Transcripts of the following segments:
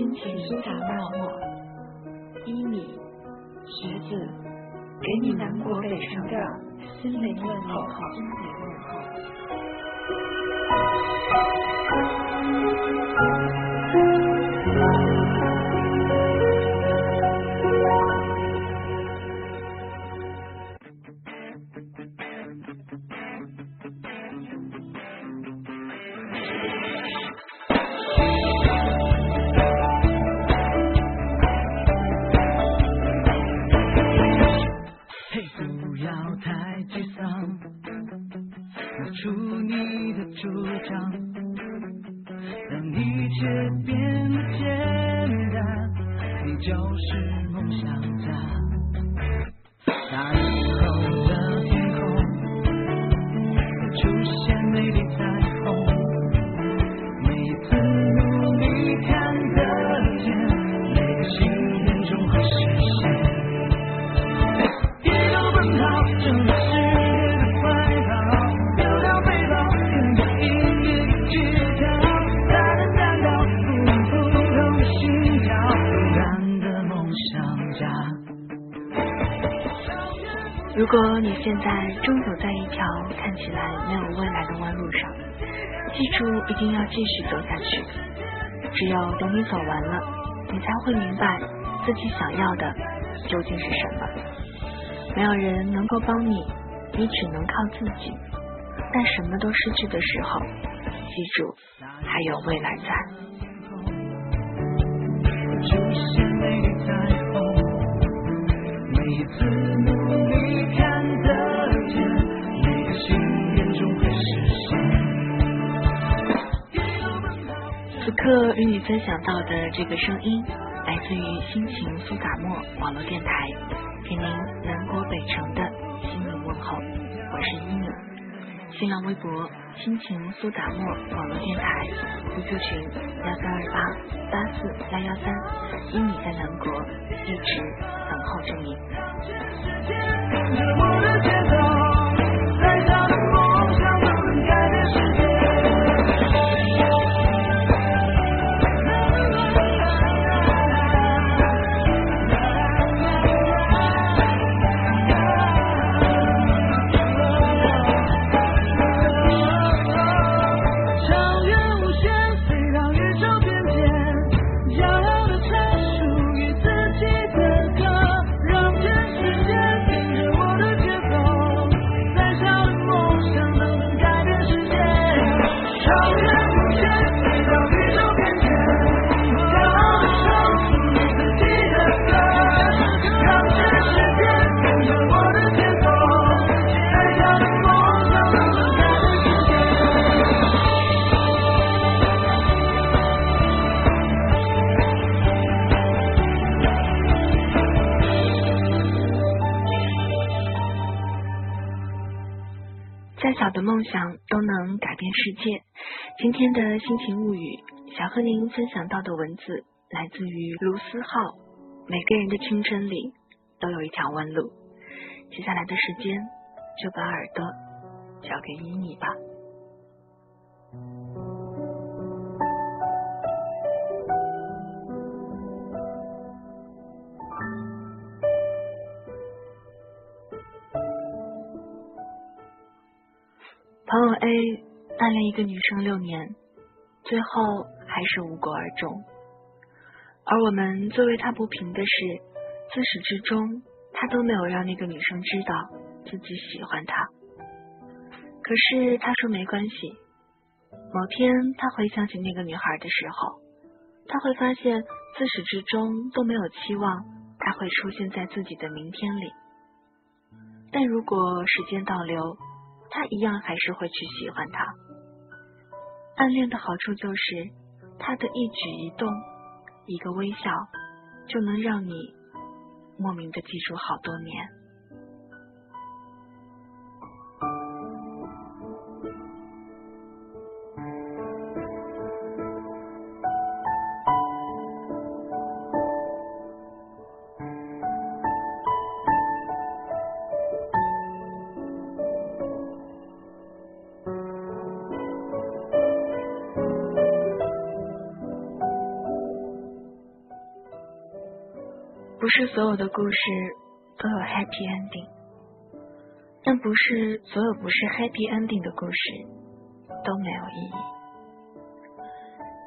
心情苏打沫，依你，学子，给你南国北城的心灵问候。心灵问候现在正走在一条看起来没有未来的弯路上，记住一定要继续走下去。只有等你走完了，你才会明白自己想要的究竟是什么。没有人能够帮你，你只能靠自己。但什么都失去的时候，记住还有未来在。刻与你分享到的这个声音，来自于心情苏打沫网络电台，给您南国北城的心灵问候。我是依米，新浪微博心情苏打沫网络电台，QQ 群幺三二八八四幺幺三，依米在南国一直等候着你。的梦想都能改变世界。今天的心情物语，想和您分享到的文字来自于卢思浩。每个人的青春里都有一条弯路。接下来的时间，就把耳朵交给依米吧。朋友 A 暗恋一个女生六年，最后还是无果而终。而我们最为他不平的是，自始至终他都没有让那个女生知道自己喜欢她。可是他说没关系。某天他回想起那个女孩的时候，他会发现自始至终都没有期望她会出现在自己的明天里。但如果时间倒流，他一样还是会去喜欢他。暗恋的好处就是，他的一举一动，一个微笑，就能让你莫名的记住好多年。不是所有的故事都有 happy ending，但不是所有不是 happy ending 的故事都没有意义。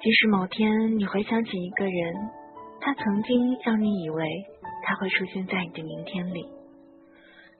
即使某天你回想起一个人，他曾经让你以为他会出现在你的明天里，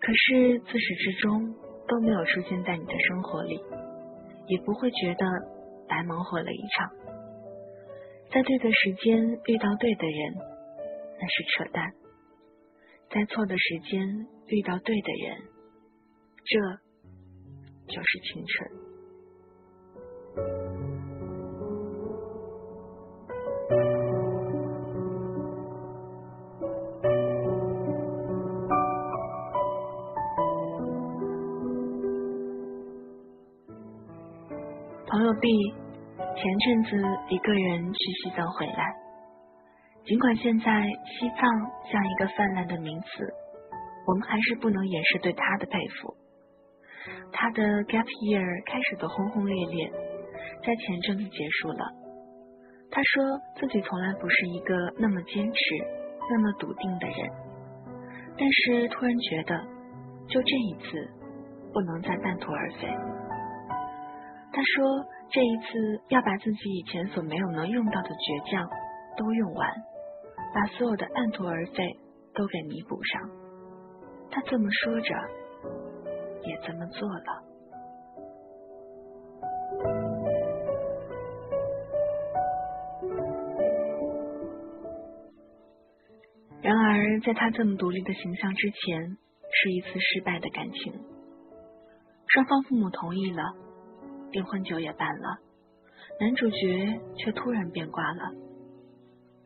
可是自始至终都没有出现在你的生活里，也不会觉得白忙活了一场。在对的时间遇到对的人。那是扯淡，在错的时间遇到对的人，这就是青春。朋友 B 前阵子一个人去西藏回来。尽管现在西藏像一个泛滥的名词，我们还是不能掩饰对他的佩服。他的 gap year 开始的轰轰烈烈，在前阵子结束了。他说自己从来不是一个那么坚持、那么笃定的人，但是突然觉得，就这一次不能再半途而废。他说这一次要把自己以前所没有能用到的倔强都用完。把所有的半途而废都给弥补上，他这么说着，也这么做了。然而，在他这么独立的形象之前，是一次失败的感情。双方父母同意了，订婚酒也办了，男主角却突然变卦了。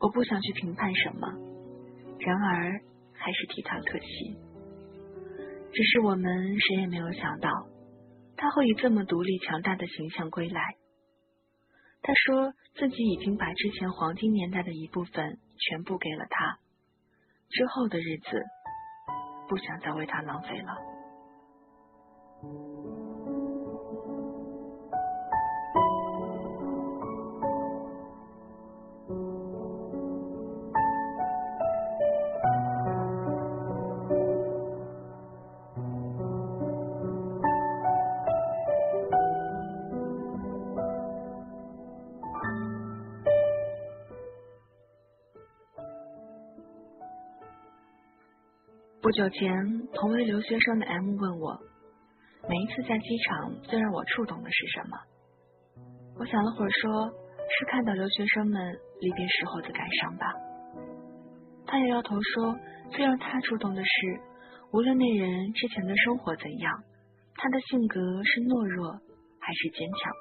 我不想去评判什么，然而还是替他可惜。只是我们谁也没有想到，他会以这么独立强大的形象归来。他说自己已经把之前黄金年代的一部分全部给了他，之后的日子不想再为他浪费了。不久前，同为留学生的 M 问我，每一次在机场最让我触动的是什么？我想了会儿，说是看到留学生们离别时候的感伤吧。他摇摇头说，最让他触动的是，无论那人之前的生活怎样，他的性格是懦弱还是坚强，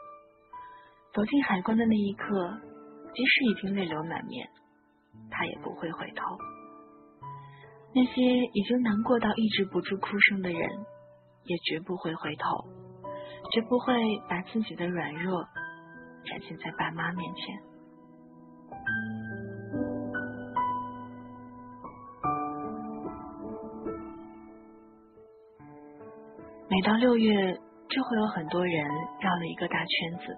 走进海关的那一刻，即使已经泪流满面，他也不会回头。那些已经难过到抑制不住哭声的人，也绝不会回头，绝不会把自己的软弱展现在爸妈面前。每到六月，就会有很多人绕了一个大圈子，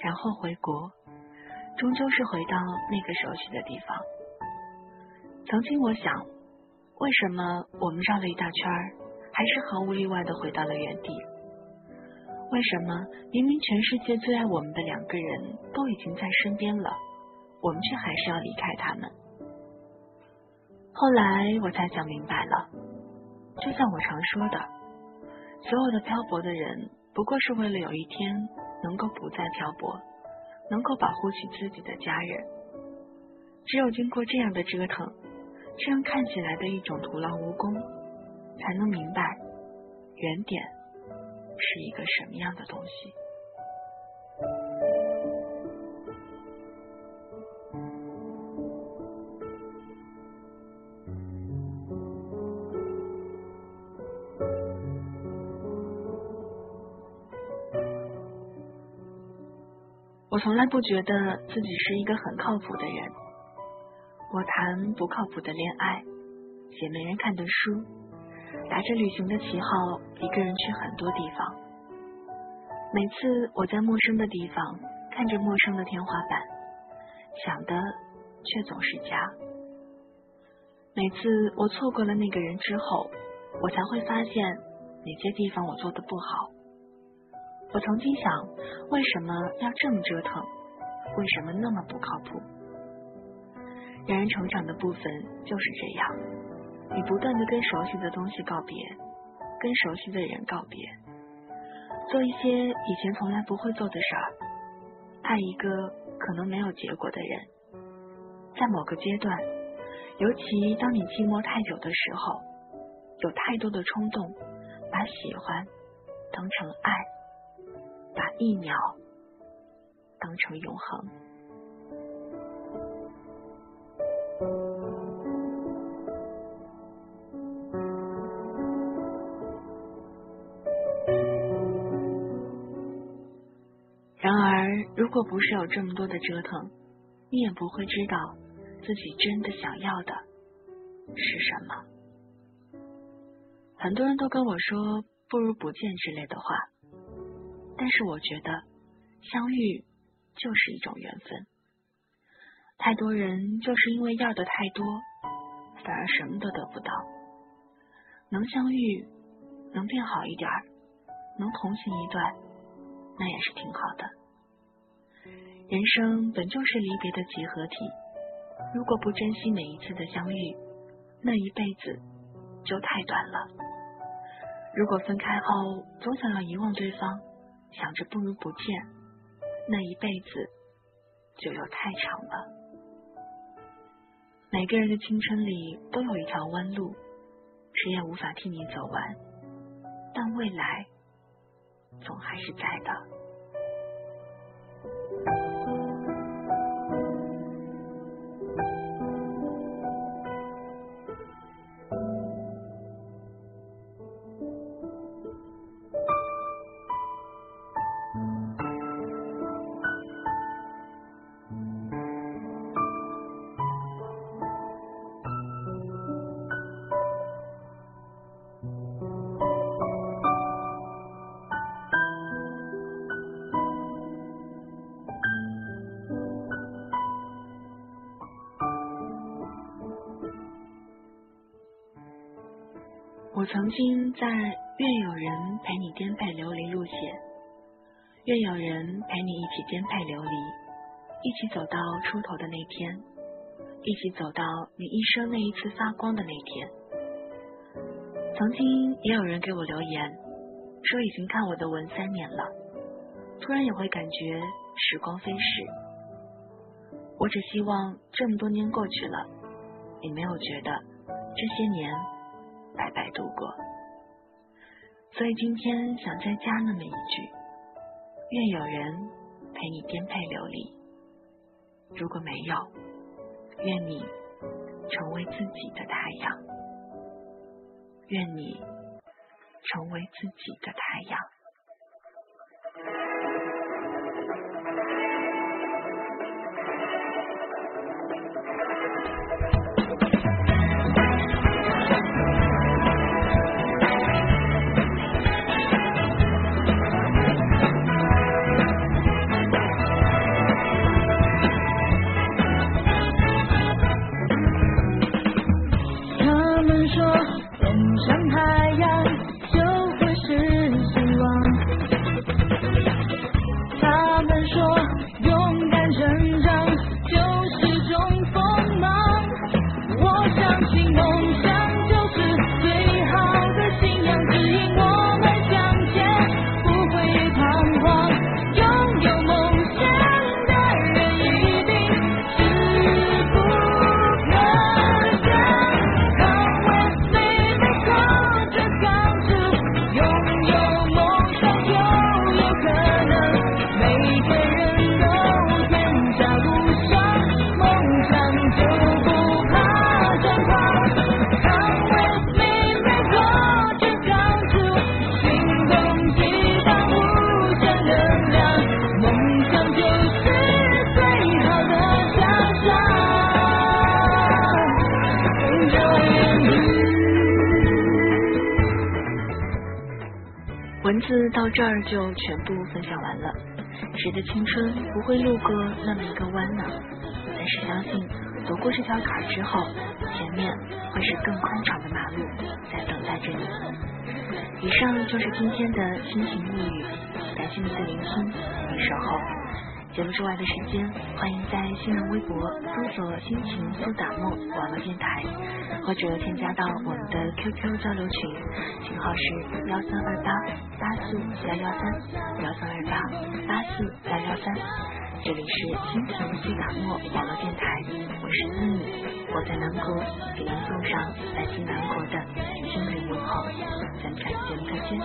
然后回国，终究是回到那个熟悉的地方。曾经我想。为什么我们绕了一大圈，还是毫无例外的回到了原地？为什么明明全世界最爱我们的两个人都已经在身边了，我们却还是要离开他们？后来我才想明白了，就像我常说的，所有的漂泊的人，不过是为了有一天能够不再漂泊，能够保护起自己的家人。只有经过这样的折腾。这样看起来的一种徒劳无功才能明白原点是一个什么样的东西。我从来不觉得自己是一个很靠谱的人。我谈不靠谱的恋爱，写没人看的书，打着旅行的旗号，一个人去很多地方。每次我在陌生的地方，看着陌生的天花板，想的却总是家。每次我错过了那个人之后，我才会发现哪些地方我做的不好。我曾经想，为什么要这么折腾？为什么那么不靠谱？让人成长的部分就是这样，你不断的跟熟悉的东西告别，跟熟悉的人告别，做一些以前从来不会做的事儿，爱一个可能没有结果的人。在某个阶段，尤其当你寂寞太久的时候，有太多的冲动，把喜欢当成爱，把一秒当成永恒。然而，如果不是有这么多的折腾，你也不会知道自己真的想要的是什么。很多人都跟我说“不如不见”之类的话，但是我觉得相遇就是一种缘分。太多人就是因为要的太多，反而什么都得不到。能相遇，能变好一点儿，能同行一段。那也是挺好的。人生本就是离别的集合体，如果不珍惜每一次的相遇，那一辈子就太短了。如果分开后总想要遗忘对方，想着不如不见，那一辈子就又太长了。每个人的青春里都有一条弯路，谁也无法替你走完，但未来。总还是在的。曾经在愿有人陪你颠沛流离路写，愿有人陪你一起颠沛流离，一起走到出头的那天，一起走到你一生那一次发光的那天。曾经也有人给我留言，说已经看我的文三年了，突然也会感觉时光飞逝。我只希望这么多年过去了，你没有觉得这些年。白白度过，所以今天想再加那么一句：愿有人陪你颠沛流离。如果没有，愿你成为自己的太阳。愿你成为自己的太阳。sure. 这儿就全部分享完了。谁的青春不会路过那么一个弯呢？但是相信走过这条坎之后，前面会是更宽敞的马路在等待着你。以上就是今天的心情物语，感谢您的聆听与守候。节目之外的时间，欢迎在新浪微博搜索“心情苏打沫网络电台”，或者添加到我们的 QQ 交流群，群号是幺三二八八四幺幺三幺三二八八四幺幺三。这里是心情苏打沫网络电台，我是思米，我在南国，给您送上来自南国的心灵问候。咱们下期节目再见，